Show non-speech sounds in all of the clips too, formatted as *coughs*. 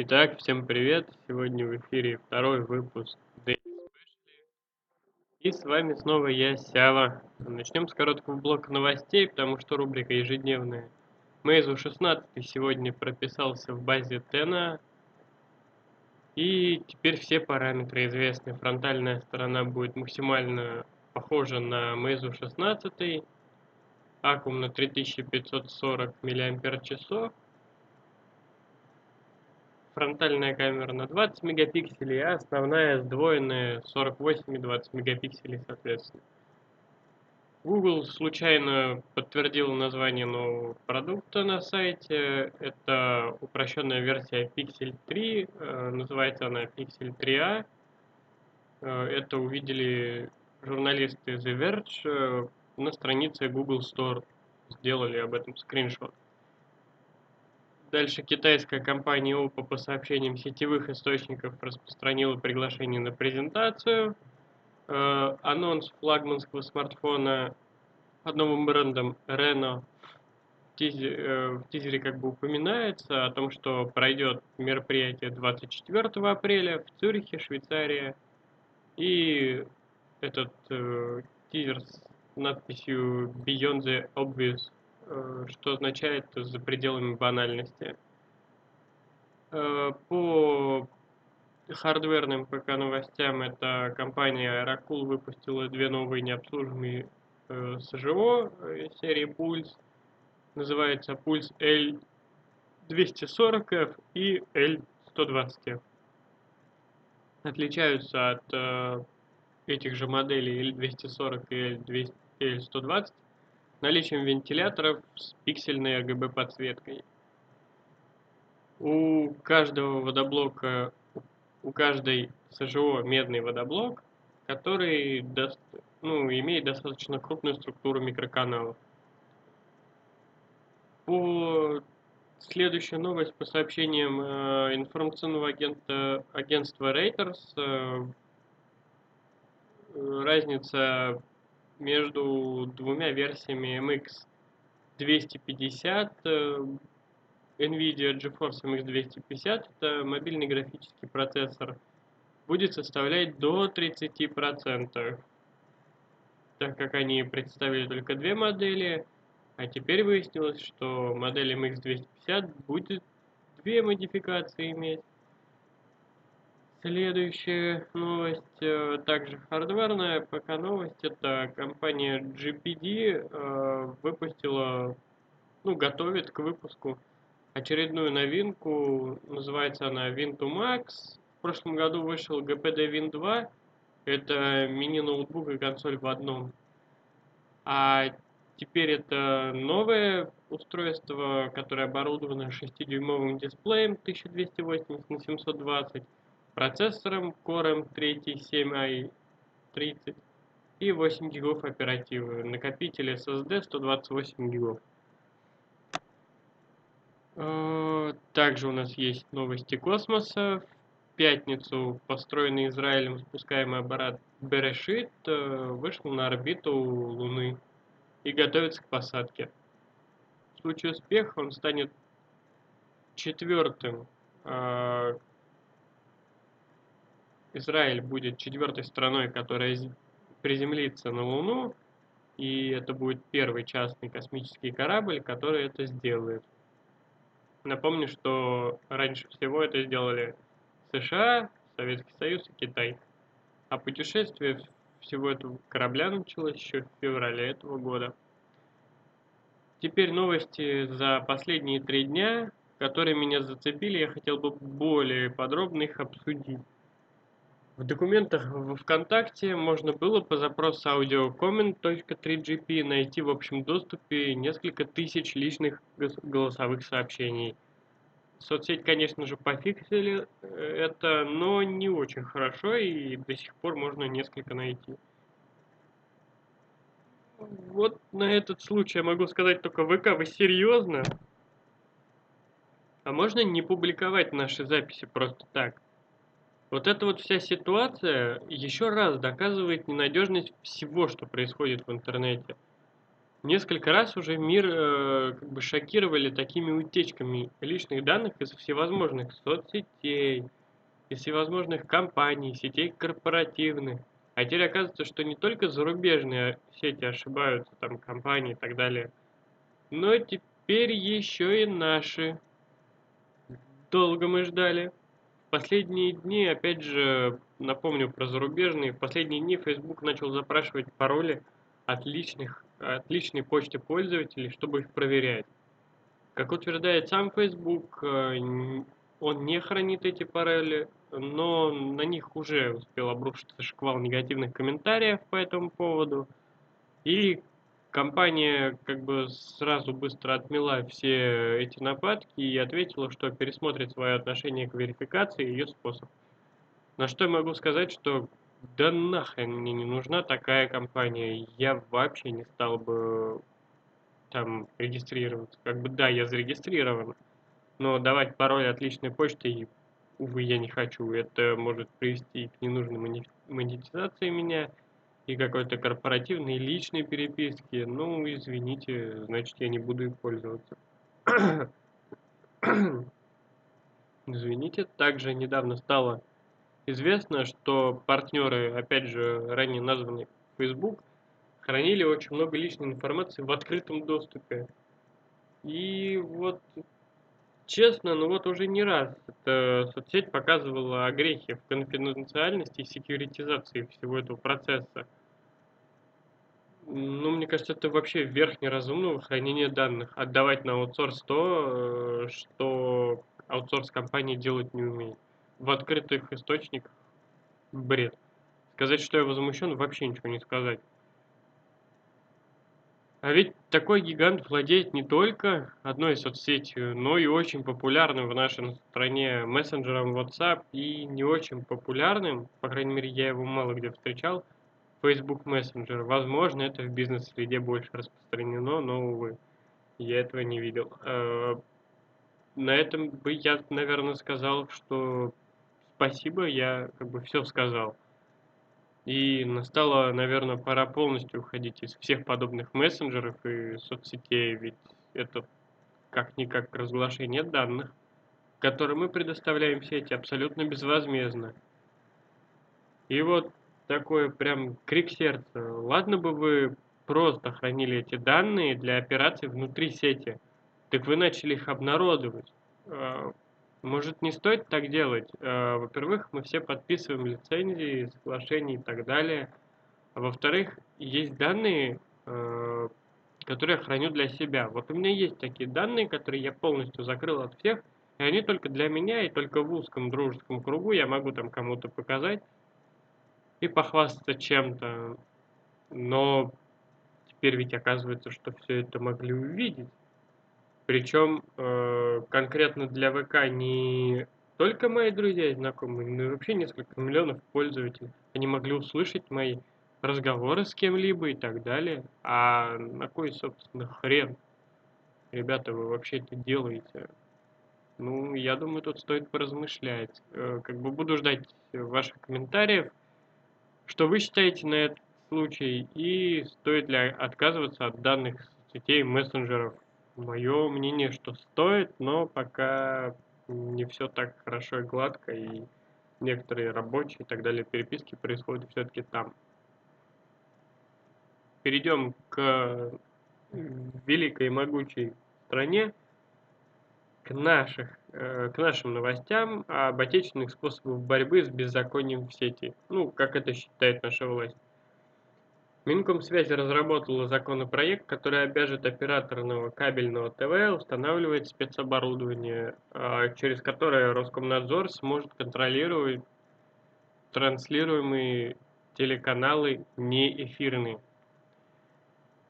Итак, всем привет! Сегодня в эфире второй выпуск Daily Special. И с вами снова я, Сява. Начнем с короткого блока новостей, потому что рубрика ежедневная. Meizu 16 сегодня прописался в базе Tena. И теперь все параметры известны. Фронтальная сторона будет максимально похожа на Meizu 16. Аккум на 3540 мАч фронтальная камера на 20 мегапикселей, а основная сдвоенная 48 и 20 мегапикселей соответственно. Google случайно подтвердил название нового продукта на сайте. Это упрощенная версия Pixel 3, э, называется она Pixel 3a. Э, это увидели журналисты The Verge э, на странице Google Store. Сделали об этом скриншот. Дальше китайская компания Oppo по сообщениям сетевых источников распространила приглашение на презентацию. Э, анонс флагманского смартфона под новым брендом Reno э, в тизере как бы упоминается о том, что пройдет мероприятие 24 апреля в Цюрихе, Швейцария. И этот э, тизер с надписью Beyond the Obvious что означает за пределами банальности. Э, по хардверным ПК новостям эта компания Aerocool выпустила две новые необслуживаемые э, СЖО серии Pulse. Называется Pulse L240F и L120F. Отличаются от этих же моделей L240 и L120 наличием вентиляторов с пиксельной RGB подсветкой. У каждого водоблока, у каждой СЖО медный водоблок, который даст, ну, имеет достаточно крупную структуру микроканалов. По следующая новость по сообщениям э, информационного агента, агентства Reuters. Э, разница между двумя версиями MX 250, э, NVIDIA GeForce MX 250, это мобильный графический процессор, будет составлять до 30%, так как они представили только две модели, а теперь выяснилось, что модель MX 250 будет две модификации иметь. Следующая новость, э, также хардверная пока новость, это компания GPD э, выпустила, ну, готовит к выпуску очередную новинку, называется она Win2 Max. В прошлом году вышел GPD Win 2, это мини-ноутбук и консоль в одном. А теперь это новое устройство, которое оборудовано 6-дюймовым дисплеем 1280 на 720 процессором Core M3 7i30 и 8 гигов оперативы. Накопитель SSD 128 гигов. Э, также у нас есть новости космоса. В пятницу построенный Израилем спускаемый аппарат Берешит э, вышел на орбиту Луны и готовится к посадке. В случае успеха он станет четвертым э, Израиль будет четвертой страной, которая приземлится на Луну, и это будет первый частный космический корабль, который это сделает. Напомню, что раньше всего это сделали США, Советский Союз и Китай. А путешествие всего этого корабля началось еще в феврале этого года. Теперь новости за последние три дня, которые меня зацепили, я хотел бы более подробно их обсудить. В документах в ВКонтакте можно было по запросу audiocomment.3gp найти в общем доступе несколько тысяч личных голосовых сообщений. Соцсеть, конечно же, пофиксили э, это, но не очень хорошо, и до сих пор можно несколько найти. Вот на этот случай я могу сказать только ВК, вы серьезно? А можно не публиковать наши записи просто так? Вот эта вот вся ситуация еще раз доказывает ненадежность всего, что происходит в интернете. Несколько раз уже мир э, как бы шокировали такими утечками личных данных из всевозможных соцсетей, из всевозможных компаний, сетей корпоративных. А теперь оказывается, что не только зарубежные сети ошибаются, там компании и так далее, но теперь еще и наши. Долго мы ждали. Последние дни, опять же, напомню про зарубежные, в последние дни Facebook начал запрашивать пароли от личных отличной почте пользователей, чтобы их проверять. Как утверждает сам Facebook, э, он не хранит эти пароли, но на них уже успел обрушиться шквал негативных комментариев по этому поводу. И компания как бы сразу быстро отмела все эти нападки и ответила, что пересмотрит свое отношение к верификации и ее способ. На что я могу сказать, что да нахрен мне не нужна такая компания. Я вообще не стал бы там регистрироваться. Как бы да, я зарегистрирован, но давать пароль от личной почты, увы, я не хочу. Это может привести к ненужной монетизации меня и какой-то корпоративной личной переписки. Ну, извините, значит, я не буду им пользоваться. *coughs* извините, также недавно стало Известно, что партнеры, опять же, ранее названный Facebook, хранили очень много личной информации в открытом доступе. И вот, честно, ну вот уже не раз эта соцсеть показывала огрехи в конфиденциальности и секьюритизации всего этого процесса. Ну, мне кажется, это вообще верх неразумного хранения данных. Отдавать на аутсорс то, э, что аутсорс-компания делать не умеет в открытых источниках бред. Сказать, что я возмущен, вообще ничего не сказать. А ведь такой гигант владеет не только одной соцсетью, но и очень популярным в нашей стране мессенджером WhatsApp и не очень популярным, по крайней мере я его мало где встречал, Facebook Messenger. Возможно, это в бизнес-среде больше распространено, но, увы, я этого не видел. Э, на этом бы я, наверное, сказал, что спасибо, я как бы все сказал. И настало, наверное, пора полностью уходить из всех подобных мессенджеров и соцсетей, ведь это как-никак разглашение данных, которые мы предоставляем сети абсолютно безвозмездно. И вот такой прям крик сердца. Ладно бы вы просто хранили эти данные для операций внутри сети, так вы начали их обнародовать. Может, не стоит так делать? Э, во-первых, мы все подписываем лицензии, соглашения и так далее. А во-вторых, есть данные, э, которые я храню для себя. Вот у меня есть такие данные, которые я полностью закрыл от всех, и они только для меня, и только в узком дружеском кругу я могу там кому-то показать и похвастаться чем-то. Но теперь ведь оказывается, что все это могли увидеть. Причем э, конкретно для ВК не только мои друзья и знакомые, но и вообще несколько миллионов пользователей. Они могли услышать мои разговоры с кем-либо и так далее. А на кой, собственно, хрен? Ребята, вы вообще это делаете? Ну, я думаю, тут стоит поразмышлять. Э, как бы буду ждать ваших комментариев. Что вы считаете на этот случай? И стоит ли отказываться от данных сетей, мессенджеров Мое мнение, что стоит, но пока не все так хорошо и гладко, и некоторые рабочие и так далее переписки происходят все-таки там. Перейдем к великой и могучей стране, к, наших, э, к нашим новостям об отечественных способах борьбы с беззаконием в сети. Ну, как это считает наша власть. Минкомсвязь разработала законопроект, который обяжет операторного кабельного ТВ устанавливать спецоборудование, а, через которое Роскомнадзор сможет контролировать транслируемые телеканалы неэфирные.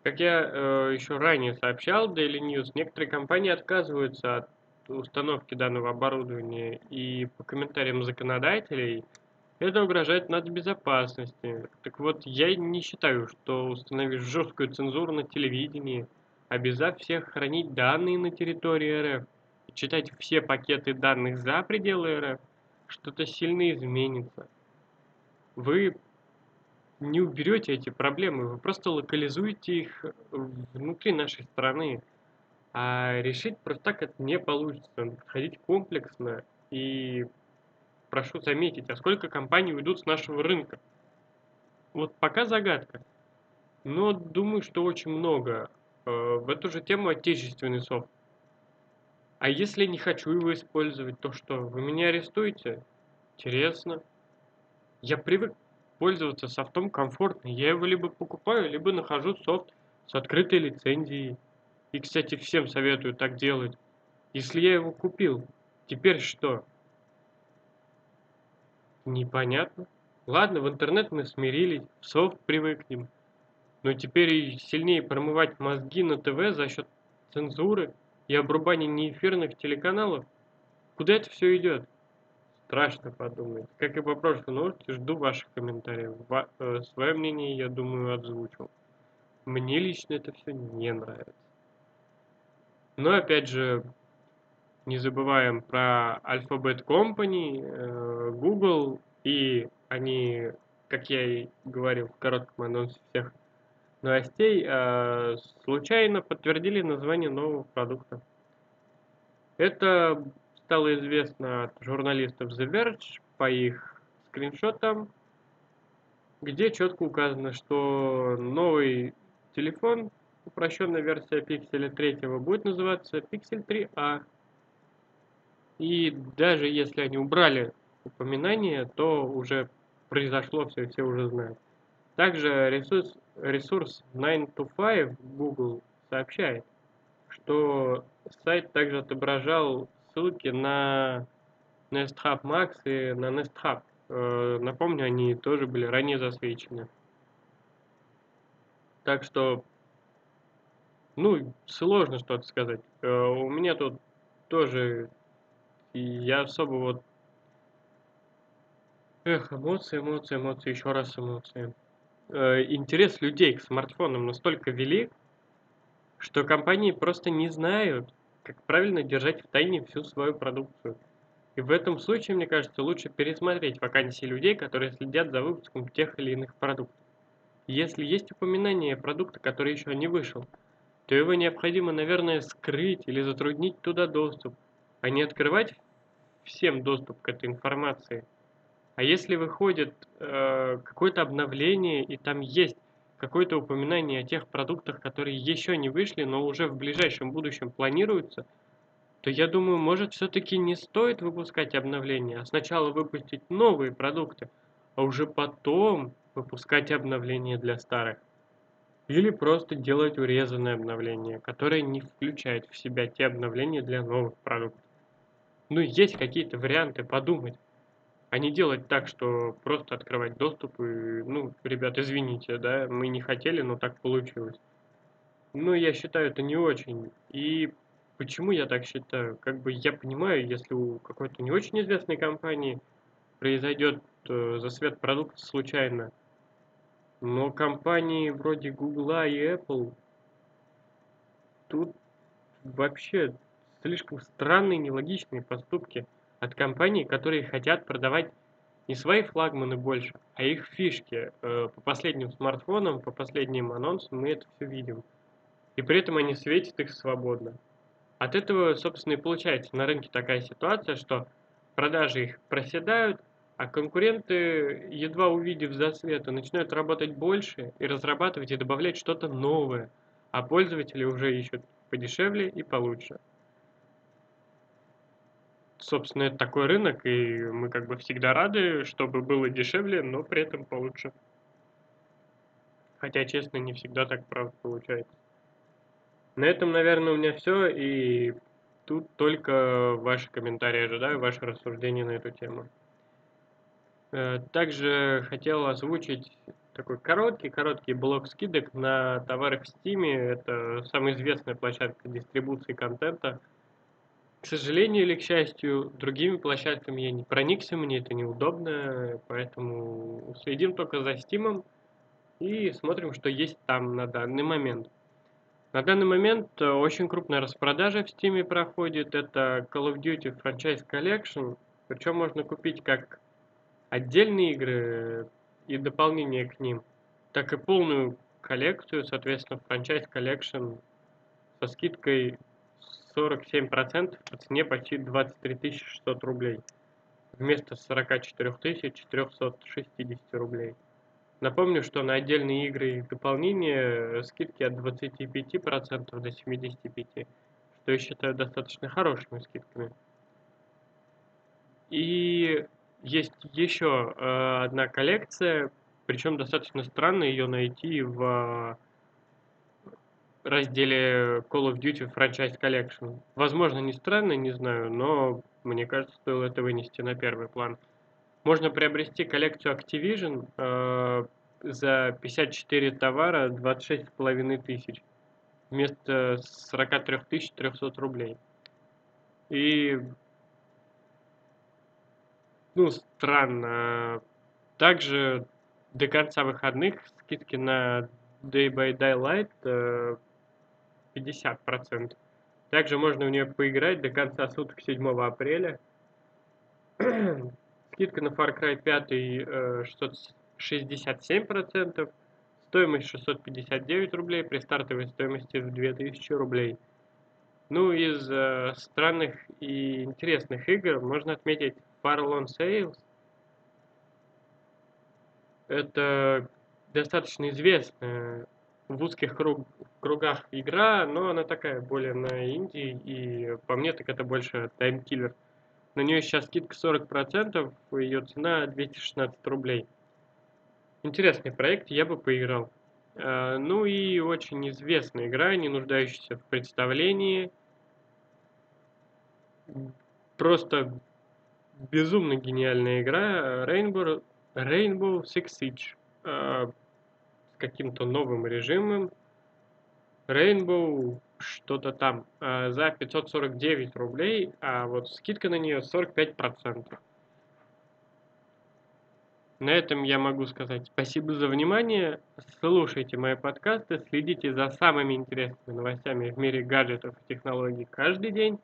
Как я э, еще ранее сообщал, Daily News, некоторые компании отказываются от установки данного оборудования, и по комментариям законодателей – это угрожает нацбезопасности. Так вот, я не считаю, что установив жесткую цензуру на телевидении, обязав всех хранить данные на территории РФ читать все пакеты данных за пределы РФ, что-то сильно изменится. Вы не уберете эти проблемы, вы просто локализуете их внутри нашей страны. А решить просто так это не получится. Подходить комплексно и прошу заметить, а сколько компаний уйдут с нашего рынка? Вот пока загадка. Но думаю, что очень много. Э, в эту же тему отечественный софт. А если не хочу его использовать, то что, вы меня арестуете? Интересно. Я привык пользоваться софтом комфортно. Я его либо покупаю, либо нахожу софт с открытой лицензией. И, кстати, всем советую так делать. Если я его купил, теперь что? Непонятно. Ладно, в интернет мы смирились, в софт привыкнем. Но теперь и сильнее промывать мозги на ТВ за счет цензуры и обрубания неэфирных телеканалов? Куда это все идет? Страшно подумать. Как и по прошлой новости, жду ваших комментариев. Ва э, свое мнение, я думаю, озвучил. Мне лично это все не нравится. Но опять же, не забываем про Alphabet Company, э, Google, и они, как я и говорил в коротком анонсе всех новостей, э, случайно подтвердили название нового продукта. Это стало известно от журналистов The Verge по их скриншотам, где четко указано, что новый телефон, упрощенная версия Pixel 3, будет называться Pixel 3a. И даже если они убрали упоминание, то уже произошло все, все уже знают. Также ресурс, ресурс 9 to 5 Google сообщает, что сайт также отображал ссылки на Nest Hub Max и на Nest Hub. Э, напомню, они тоже были ранее засвечены. Так что, ну, сложно что-то сказать. Э, у меня тут тоже и я особо вот... Эх, эмоции, эмоции, эмоции, еще раз эмоции. Э, интерес людей к смартфонам настолько велик, что компании просто не знают, как правильно держать в тайне всю свою продукцию. И в этом случае, мне кажется, лучше пересмотреть вакансии людей, которые следят за выпуском тех или иных продуктов. Если есть упоминание продукта, который еще не вышел, то его необходимо, наверное, скрыть или затруднить туда доступ, а не открывать всем доступ к этой информации. А если выходит э, какое-то обновление и там есть какое-то упоминание о тех продуктах, которые еще не вышли, но уже в ближайшем будущем планируются, то я думаю, может все-таки не стоит выпускать обновления, а сначала выпустить новые продукты, а уже потом выпускать обновления для старых. Или просто делать урезанное обновление, которое не включает в себя те обновления для новых продуктов ну, есть какие-то варианты подумать, а не делать так, что просто открывать доступ и, ну, ребят, извините, да, мы не хотели, но так получилось. Ну, я считаю, это не очень. И почему я так считаю? Как бы я понимаю, если у какой-то не очень известной компании произойдет э, засвет продукта случайно, но компании вроде Google и Apple тут вообще слишком странные нелогичные поступки от компаний, которые хотят продавать не свои флагманы больше, а их фишки. Э, по последним смартфонам, по последним анонсам мы это все видим. И при этом они светят их свободно. От этого, собственно, и получается на рынке такая ситуация, что продажи их проседают, а конкуренты, едва увидев засветы, начинают работать больше и разрабатывать и добавлять что-то новое, а пользователи уже ищут подешевле и получше собственно, это такой рынок, и мы как бы всегда рады, чтобы было дешевле, но при этом получше. Хотя, честно, не всегда так, правда, получается. На этом, наверное, у меня все, и тут только ваши комментарии ожидаю, ваши рассуждения на эту тему. Э, также хотел озвучить такой короткий-короткий блок скидок на товары в Steam. Это самая известная площадка дистрибуции контента – к сожалению или к счастью, другими площадками я не проникся, мне это неудобно, поэтому следим только за Steam и смотрим, что есть там на данный момент. На данный момент э, очень крупная распродажа в Steam проходит, это Call of Duty Franchise Collection, причем можно купить как отдельные игры, и дополнение к ним, так и полную коллекцию, соответственно, Franchise Collection со скидкой 47% по цене почти 23 600 рублей вместо 44 460 рублей. Напомню, что на отдельные игры и дополнения скидки от 25% до 75%, что я считаю достаточно хорошими скидками. И есть еще э, одна коллекция, причем достаточно странно ее найти в разделе Call of Duty Franchise Collection. Возможно, не странно, не знаю, но мне кажется, стоило это вынести на первый план. Можно приобрести коллекцию Activision э, за 54 товара 26,5 тысяч вместо 43 300 рублей. И, ну, странно. Также до конца выходных скидки на Day by Daylight э, 50%. Также можно в нее поиграть до конца суток 7 апреля. *clears throat* Скидка на Far Cry 5 э, 667%, стоимость 659 рублей при стартовой стоимости в 2000 рублей. Ну, из э, странных и интересных игр можно отметить Farlon Sales. Это достаточно известная в узких круг, кругах игра, но она такая более на инди, и по мне так это больше таймкиллер. На нее сейчас скидка 40%, ее цена 216 рублей. Интересный проект, я бы поиграл. А, ну и очень известная игра, не нуждающаяся в представлении. Просто безумно гениальная игра Rainbow, Rainbow Six Siege. А, с каким-то новым режимом. Rainbow что-то там э, за 549 рублей, а вот скидка на нее 45%. На этом я могу сказать спасибо за внимание. Слушайте мои подкасты, следите за самыми интересными новостями в мире гаджетов и технологий каждый день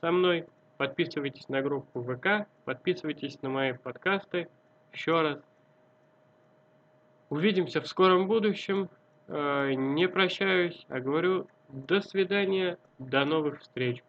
со мной. Подписывайтесь на группу ВК, подписывайтесь на мои подкасты. Еще раз Увидимся в скором будущем. Э, не прощаюсь, а говорю до свидания, до новых встреч.